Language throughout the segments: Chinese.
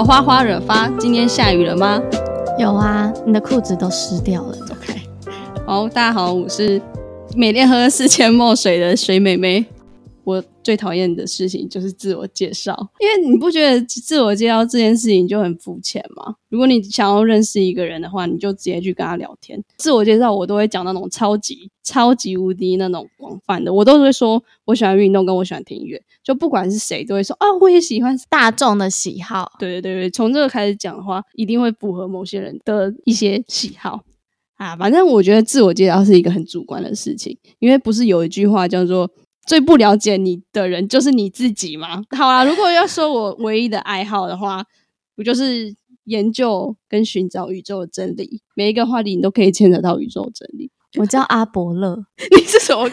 好花花惹发，今天下雨了吗有啊，你的裤子都湿掉了。？OK，好，大家好，我是每天喝四千墨水的水妹妹。我最讨厌的事情就是自我介绍，因为你不觉得自我介绍这件事情就很肤浅吗？如果你想要认识一个人的话，你就直接去跟他聊天。自我介绍我都会讲那种超级超级无敌那种广泛的，我都会说我喜欢运动，跟我喜欢听音乐，就不管是谁都会说啊，我也喜欢。大众的喜好，对对对。对，从这个开始讲的话，一定会符合某些人的一些喜好。啊。反正我觉得自我介绍是一个很主观的事情，因为不是有一句话叫做“最不了解你的人就是你自己”吗？好啦，如果要说我唯一的爱好的话，不就是研究跟寻找宇宙的真理，每一个话题你都可以牵扯到宇宙真理。我叫阿伯乐，你是什么？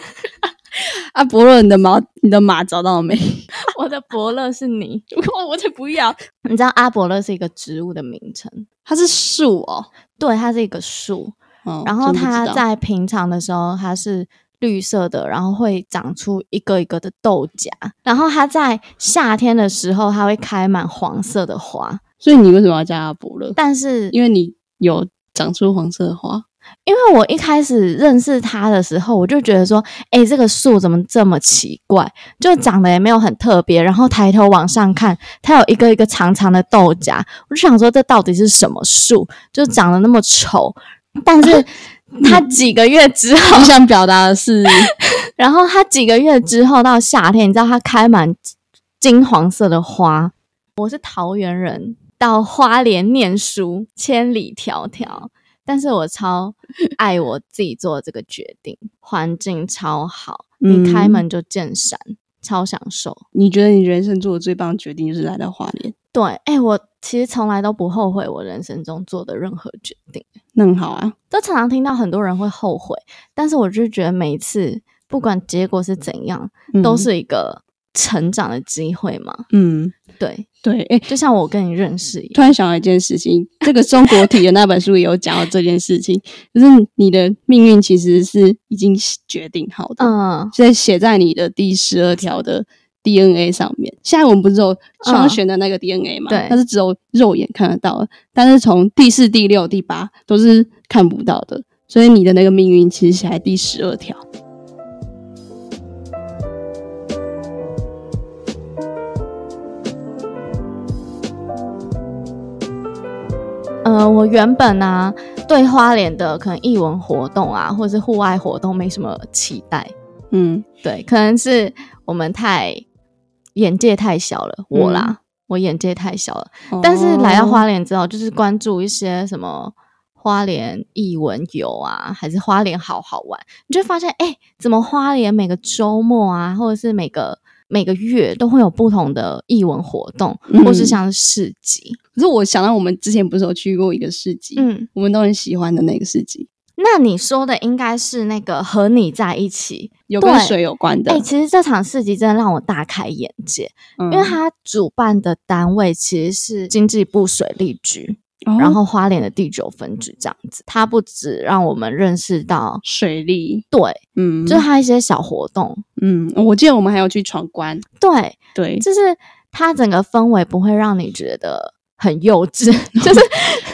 阿，伯乐，你的马，你的马找到了没？我的伯乐是你。我才不要！你知道阿伯乐是一个植物的名称，它是树哦，对，它是一个树，哦然后它在平常的时候它是绿色的，然后会长出一个一个的豆荚，然后它在夏天的时候它会开满黄色的花，所以你为什么要叫它伯乐？但是因为你有长出黄色的花，因为我一开始认识它的时候，我就觉得说，诶，这个树怎么这么奇怪？就长得也没有很特别。然后抬头往上看，它有一个一个长长的豆荚，我就想说，这到底是什么树？就长得那么丑。但是 它几个月之后我，想表达的是，然后他几个月之后到夏天，你知道它开满金黄色的花。我是桃园人，到花莲念书，千里迢迢，但是我超爱我自己做的这个决定，环境超好，嗯一开门就见山，超享受。你觉得你人生做的最棒的决定就是来到花莲，对，哎、我其实从来都不后悔我人生中做的任何决定，那很好啊。都常常听到很多人会后悔，但是我就觉得每一次不管结果是怎样，嗯都是一个成长的机会嘛。嗯，对，对。哎、就像我跟你认识一突，然想到一件事情，这个中国体的那本书也有讲到这件事情，就是你的命运其实是已经决定好的，嗯，所以写在你的第十二条的 DNA 上面。现在我们不是有双旋的那个 DNA 嘛？对它是只有肉眼看得到的，但是从第四、第六、第八都是看不到的，所以你的那个命运其实写在第十二条。呃，我原本呢、对花莲的可能艺文活动啊，或者是户外活动没什么期待，嗯，对，可能是我们太眼界太小了，我啦，我眼界太小了。但是来到哦花莲之后，就是关注一些什么花莲艺文游啊，还是花莲好好玩，你就会发现，哎、怎么花莲每个周末啊，或者是每个每个月都会有不同的艺文活动，嗯或是像是市集，可是我想到我们之前不是有去过一个市集，嗯。我们都很喜欢的那个市集，那你说的应该是那个和你在一起，有跟水有关的。哎、其实这场市集真的让我大开眼界，嗯。因为它主办的单位其实是经济部水利局，哦。然后花莲的第九分局这样子。它不止让我们认识到，水利，对，嗯，就是它一些小活动，嗯，我记得我们还有去闯关，对，对，就是它整个氛围不会让你觉得很幼稚，就是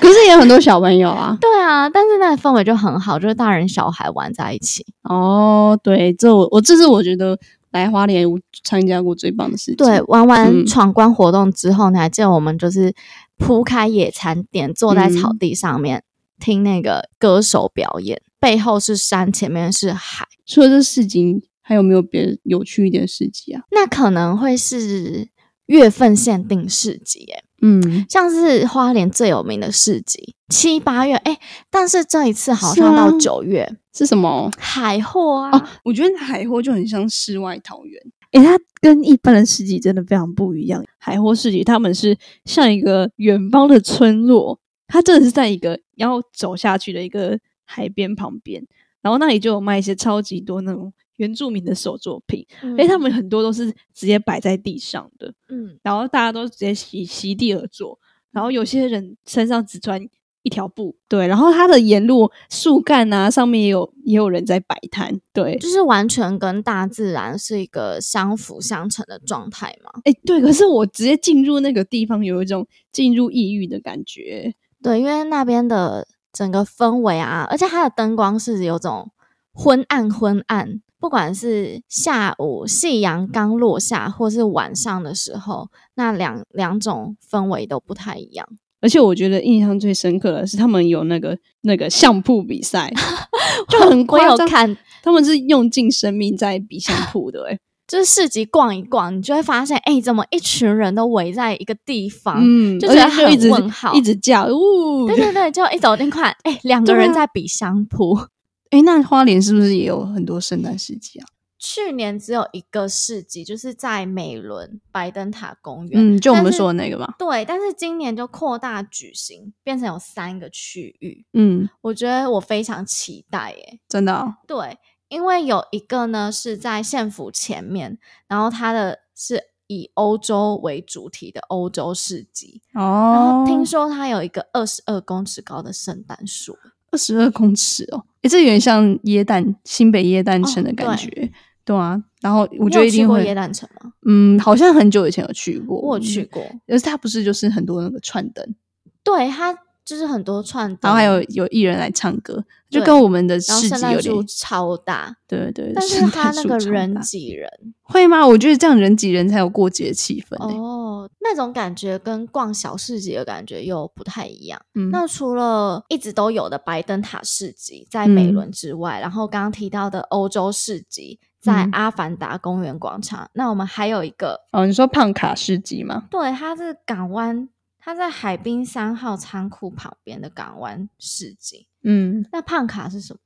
可是也有很多小朋友啊。对啊，但是那个氛围就很好，就是大人小孩玩在一起。哦，对，这我我这是我觉得来花莲我参加过最棒的事情。对，玩完嗯闯关活动之后，你还记得我们就是铺开野餐垫，坐在草嗯地上面、听那个歌手表演，背后是山，前面是海。除了这市集，还有没有别的有趣一点的市集啊？那可能会是月份限定市集，耶，嗯，像是花莲最有名的市集，七八月，哎，但是这一次好像到九月，是什么？海货啊，哦，我觉得海货就很像世外桃源。诶，它跟一般的市集真的非常不一样。海货市集他们是像一个远方的村落，它真的是在一个要走下去的一个海边旁边，然后那里就有卖一些超级多那种原住民的手作品，嗯诶，他们很多都是直接摆在地上的，嗯。然后大家都直接席席地而坐，然后有些人身上只穿一条布，对，然后它的沿路树干啊上面也有也有人在摆摊，对，就是完全跟大自然是一个相辅相成的状态嘛。哎，对，可是我直接进入那个地方，有一种进入异域的感觉。对，因为那边的整个氛围啊，而且它的灯光是有种昏暗昏暗，不管是下午夕阳刚落下，或是晚上的时候，那两两种氛围都不太一样。而且我觉得印象最深刻的是，他们有那个那个相扑比赛，就很夸张。看他们是用尽生命在比相扑的，哎，就是市集逛一逛，你就会发现，哎，怎么一群人都围在一个地方，嗯，就觉得很问号，一直叫，呜，对对对，就一走进看，哎，两个人在比相扑，哎，那花莲是不是也有很多圣诞市集啊？去年只有一个市集，就是在美伦白灯塔公园。嗯，就我们说的那个嘛。对，但是今年就扩大举行，变成有三个区域。嗯，我觉得我非常期待耶，真的。对，因为有一个呢是在县府前面，然后它的是以欧洲为主题的欧洲市集。哦。然后听说它有一个二十二公尺高的圣诞树。二十二公尺哦，诶，这有点像耶诞新北耶诞城的感觉。对啊，然后我觉得一定会。耶诞城吗？嗯，好像很久以前有去过。我去过，而是它不是就是很多那个串灯。对，它就是很多串灯，然后还有有艺人来唱歌，就跟我们的市集有点超大。对对，但是他那个人挤人会吗？我觉得这样人挤人才有过节气氛哦。那种感觉跟逛小市集的感觉又不太一样。嗯，那除了一直都有的白灯塔市集在美伦之外，然后刚刚提到的欧洲市集。在阿凡达公园广场，那我们还有一个哦，你说胖卡市集吗？对，它是港湾，它在海滨三号仓库旁边的港湾市集。嗯，那胖卡是什么？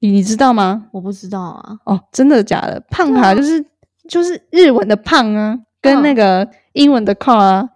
你你知道吗？我不知道啊。哦，真的假的？胖卡就是就是日文的胖啊，跟那个英文的 car 啊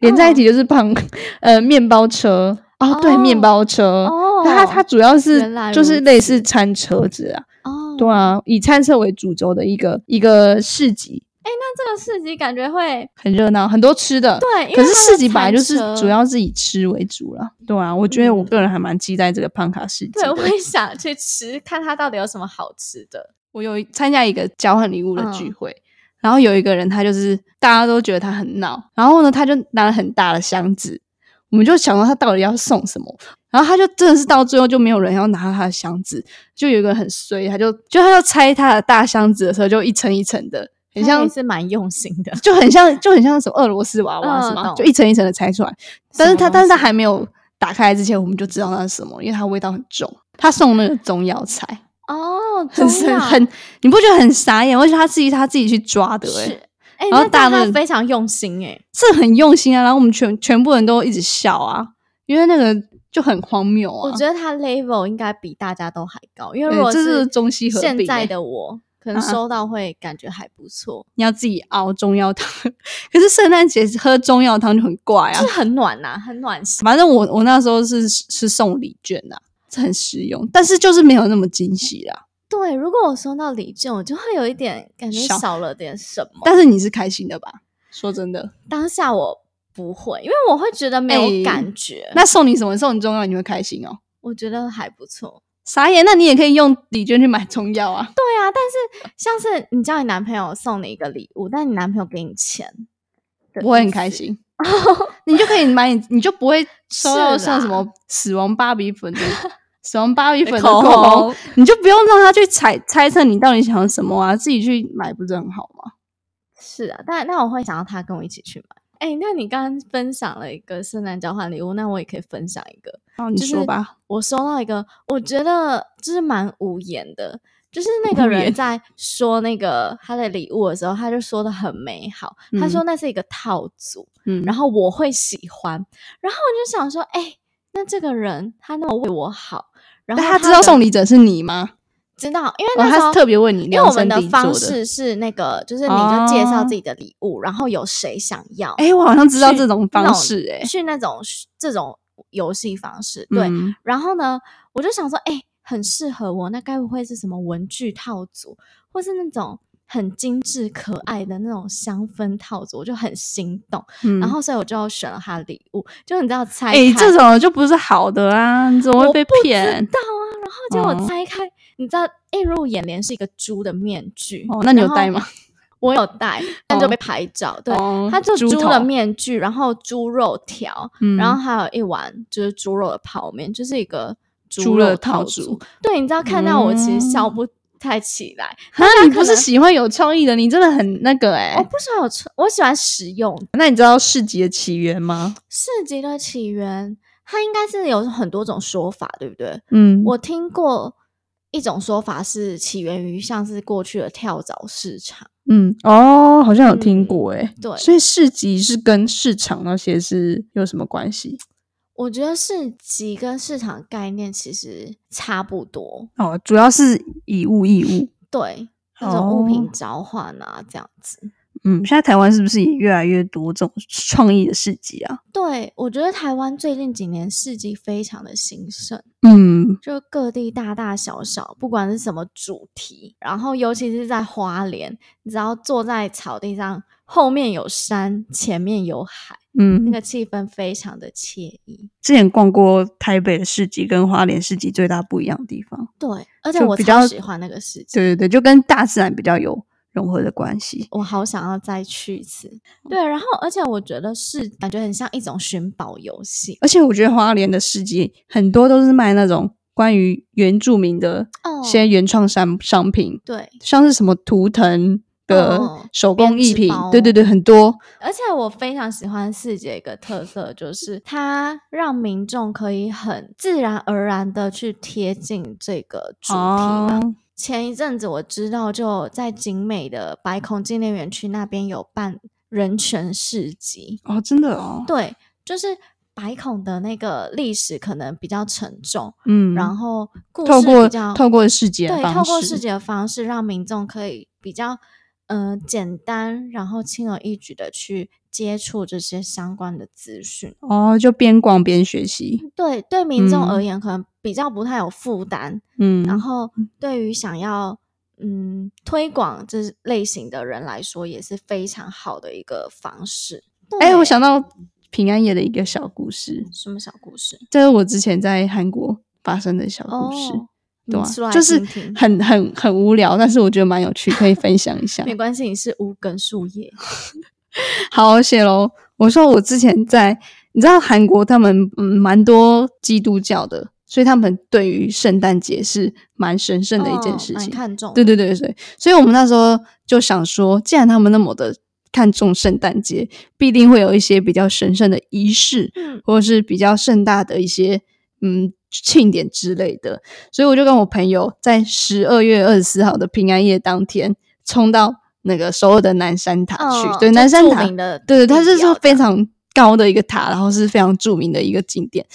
连在一起就是胖，呃，面包车哦，对，面包车。哦，它它主要是就是类似餐车子啊。哦，对啊，以餐车为主轴的一个一个市集。哎，那这个市集感觉会很热闹，很多吃的。对，可是市集本来就是主要是以吃为主了。对啊，我觉得我个人还蛮期待这个胖卡市集。对，我也想去吃，看它到底有什么好吃的。我有参加一个交换礼物的聚会，然后有一个人，他就是大家都觉得他很闹，然后呢，他就拿了很大的箱子，我们就想到他到底要送什么。然后他就真的是到最后就没有人要拿他的箱子，就有一个很衰，他就就他要拆他的大箱子的时候，就一层一层的，很像是蛮用心的，就很像就很像什么俄罗斯娃娃是吗？就一层一层的拆出来。但是他但是他还没有打开之前，我们就知道那是什么，因为它味道很重。他送那个中药材哦，很很，你不觉得很傻眼？而且他自己他自己去抓的哎，然后大家非常用心哎，是很用心啊。然后我们全全部人都一直笑啊，因为那个。就很荒谬啊！我觉得他 level 应该比大家都还高，因为如果是中西合现在的我，可能收到会感觉还不错。你要自己熬中药汤，可是圣诞节喝中药汤就很怪啊，是很暖呐，很暖心。反正我我那时候是是送礼券呐，很实用，但是就是没有那么惊喜啦。对，如果我收到礼券，我就会有一点感觉少了点什么。但是你是开心的吧？说真的，当下我。不会，因为我会觉得没有感觉。那送你什么？送你中药，你会开心哦。我觉得还不错。傻眼，那你也可以用礼券去买中药啊。对啊，但是像是你叫你男朋友送你一个礼物，但你男朋友给你钱，我会很开心。你就可以买，你你就不会收到像什么死亡芭比粉的 死亡芭比粉的口红，你就不用让他去猜猜测你到底想要什么啊，自己去买不是很好吗？是啊，但那我会想要他跟我一起去买。哎，那你刚刚分享了一个圣诞交换礼物，那我也可以分享一个。哦，你说吧。我收到一个，我觉得就是蛮无言的，就是那个人在说那个他的礼物的时候，他就说的很美好。他说那是一个套组，嗯，然后我会喜欢。然后我就想说，哎，那这个人他那么为我好，然后他知道送礼者是你吗？知道，因为那时候特别问你，因为我们的方式是那个，就是你就介绍自己的礼物，然后有谁想要？哎，我好像知道这种方式，哎，去那种这种游戏方式，对。然后呢，我就想说，哎，很适合我，那该不会是什么文具套组，或是那种很精致可爱的那种香氛套组，我就很心动。嗯然后所以我就选了他的礼物，就你知道拆开，哎、这种就不是好的啊，你怎么会被骗？到啊，然后结果哦拆开，你知道映入眼帘是一个猪的面具。哦，那你有戴吗？我有戴，但就被拍照。对，哦它就猪猪的面具，然后猪肉条，嗯然后还有一碗就是猪肉的泡面，就是一个猪肉肉套组组。对，你知道看到我其实笑嗯不太起来。啊，你不是喜欢有创意的，你真的很那个哎、我不喜欢有创，我喜欢实用。那你知道市集的起源吗？市集的起源，它应该是有很多种说法，对不对？嗯，我听过一种说法是起源于像是过去的跳蚤市场。嗯哦，好像有听嗯过哎、对所以市集是跟市场那些是有什么关系？我觉得市集跟市场概念其实差不多，哦，主要是以物易物。对，那种物品哦交换啊，这样子。嗯，现在台湾是不是也越来越多这种创意的市集啊？对，我觉得台湾最近几年市集非常的兴盛，嗯，就各地大大小小，不管是什么主题，然后尤其是在花莲，你只要坐在草地上，后面有山，前面有海，嗯，那个气氛非常的惬意。之前逛过台北的市集跟花莲市集最大不一样的地方，对，而且我比较喜欢那个市集。对对对，就跟大自然比较有融合的关系。我好想要再去一次。对，然后而且我觉得是感觉很像一种寻宝游戏。而且我觉得花莲的市集很多都是卖那种关于原住民的哦一些原创商商品，对，像是什么图腾的哦手工艺品，对对对，很多。而且我非常喜欢四姐一个特色，就是它让民众可以很自然而然的去贴近这个主题嘛。哦，前一阵子我知道，就在景美的白孔纪念园区那边有办人权市集，哦，真的哦，对，就是白孔的那个历史可能比较沉重，嗯，然后故透过事比较透过市集的对，透过式。市集的方式，让民众可以比较呃简单，然后轻而易举的去接触这些相关的资讯。哦，就边逛边学习，对，对民众而嗯言，可能比较不太有负担。嗯，然后对于想要嗯推广这类型的人来说，也是非常好的一个方式。哎、我想到平安夜的一个小故事，什么小故事？这是我之前在韩国发生的小故事，哦，对就是很很很无聊，但是我觉得蛮有趣，可以分享一下。没关系，你是无根树叶。好，我写喽。我说我之前在，你知道韩国他们嗯蛮多基督教的，所以他们对于圣诞节是蛮神圣的一件事情。看重。对对对对，所以我们那时候就想说，既然他们那么的看重圣诞节，必定会有一些比较神圣的仪式，嗯或者是比较盛大的一些嗯庆典之类的。所以我就跟我朋友在十二月二十四号的平安夜当天，冲到那个首尔的南山塔去。对，南山塔，的对对，它是地标是非常高的一个塔，然后是非常著名的一个景点。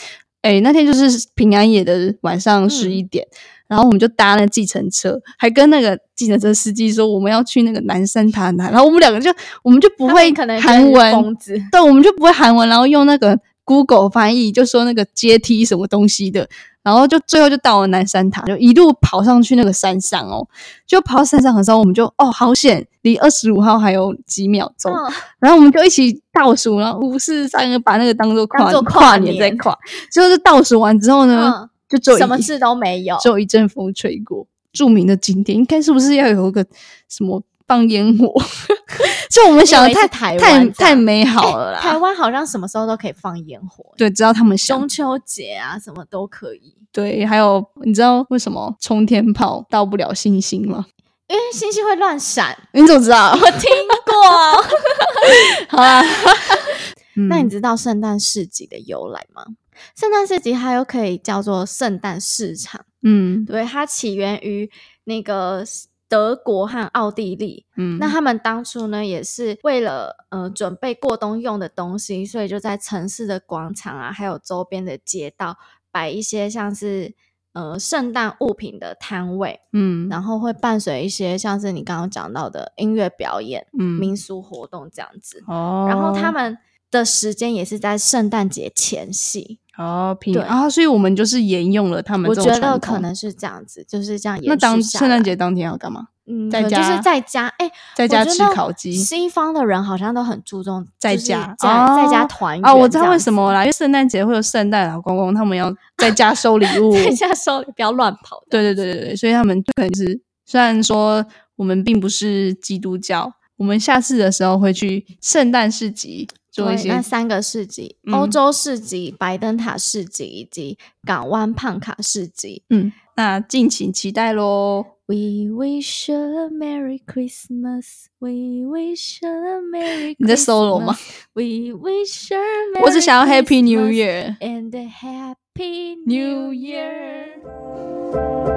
哎，那天就是平安夜的晚上十嗯一点，然后我们就搭那计程车，还跟那个计程车司机说我们要去那个南山塔哪，然后我们两个就我们就不会韩文，对，我们就不会韩文，然后用那个 Google 翻译，就说那个阶梯什么东西的，然后就最后就到了南山塔，就一路跑上去那个山上哦，就跑到山上的时候，我们就哦好险，离二十五号还有几秒钟，嗯。然后我们就一起倒数，然后五四三二，把那个当做跨当作跨跨年在跨，最后就倒数完之后呢，嗯，就只有什么事都没有。只有一阵风吹过。著名的景点应该是不是要有一个什么放烟火？就我们想的太台湾太太美好了啦。台湾好像什么时候都可以放烟火，对，只要他们想中秋节啊什么都可以，对，还有你知道为什么冲天炮到不了星星吗？因为星星会乱闪。你怎么知道？我听过。好啊，那你嗯知道圣诞市集的由来吗？圣诞市集它又可以叫做圣诞市场，嗯对，它起源于那个德国和奥地利。嗯，那他们当初呢，也是为了呃准备过冬用的东西，所以就在城市的广场啊，还有周边的街道摆一些像是呃圣诞物品的摊位，嗯。然后会伴随一些像是你刚刚讲到的音乐表演、嗯。民俗活动这样子。哦，然后他们的时间也是在圣诞节前夕，哦，平啊，所以我们就是沿用了他们我。觉得可能是这样子，就是这样延那当圣诞节当天要干嘛？嗯，在家就是在家，哎、在家吃烤鸡西方的人好像都很注重就是在家在在家哦团圆啊，我知道为什么啦，因为圣诞节会有圣诞老公公，他们要在家收礼物。在家收礼不要乱跑。对对对对对，所以他们就可能就是，虽然说我们并不是基督教，我们下次的时候会去圣诞市集做一对，些那三个市集：嗯欧洲市集、白灯塔市集以及港湾胖卡市集。嗯，那敬请期待喽。We wish a Merry Christmas. We wish a Merry. 你在 solo 吗 Christmas. We wish a Merry 我只想要 Happy New Year。and a Happy New Year.